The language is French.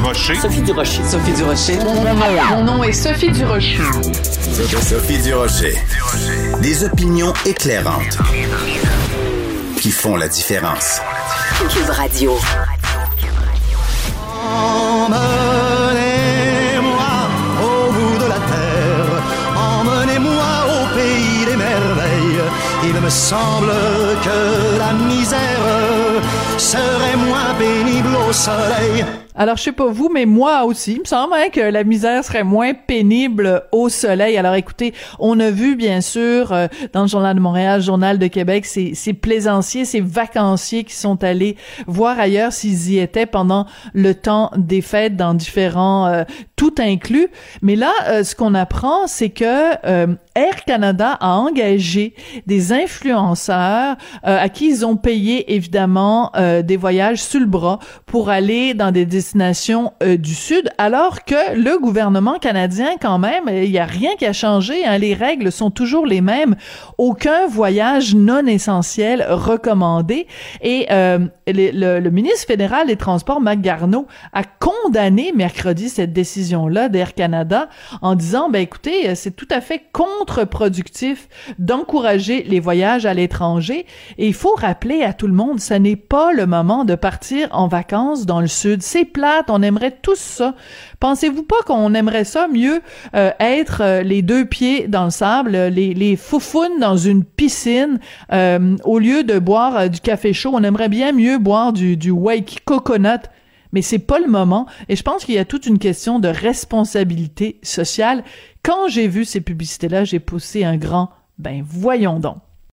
Durocher. Sophie Durocher. Sophie Durocher. Mon nom est Sophie Durocher. Sophie Durocher. Des opinions éclairantes qui font la différence. Cube Radio. Emmenez-moi au bout de la terre, emmenez-moi au pays des merveilles. Il me semble que la misère serait moins pénible au soleil. Alors, je sais pas vous, mais moi aussi, il me semble hein, que la misère serait moins pénible au soleil. Alors, écoutez, on a vu, bien sûr, euh, dans le Journal de Montréal, Journal de Québec, ces, plaisanciers, ces vacanciers qui sont allés voir ailleurs s'ils y étaient pendant le temps des fêtes dans différents, euh, tout inclus. Mais là, euh, ce qu'on apprend, c'est que Air Canada a engagé des influenceurs à qui ils ont payé, évidemment, des voyages sur le bras pour aller dans des destination euh, du Sud, alors que le gouvernement canadien, quand même, euh, il n'y a rien qui a changé. Hein, les règles sont toujours les mêmes. Aucun voyage non essentiel recommandé. Et euh, le, ministre fédéral des Transports, Mac Garneau, a condamné mercredi cette décision-là d'Air Canada en disant, ben écoutez, c'est tout à fait contre-productif d'encourager les voyages à l'étranger. Et il faut rappeler à tout le monde, ce n'est pas le moment de partir en vacances dans le Sud. C'est plate, on aimerait tous ça. Pensez-vous pas qu'on aimerait ça mieux euh, être euh, les deux pieds dans le sable, les, les foufounes dans une piscine, euh, au lieu de boire du café chaud, on aimerait bien mieux boire du, du wake coconut mais c'est pas le moment. Et je pense qu'il y a toute une question de responsabilité sociale. Quand j'ai vu ces publicités-là, j'ai poussé un grand, ben voyons donc.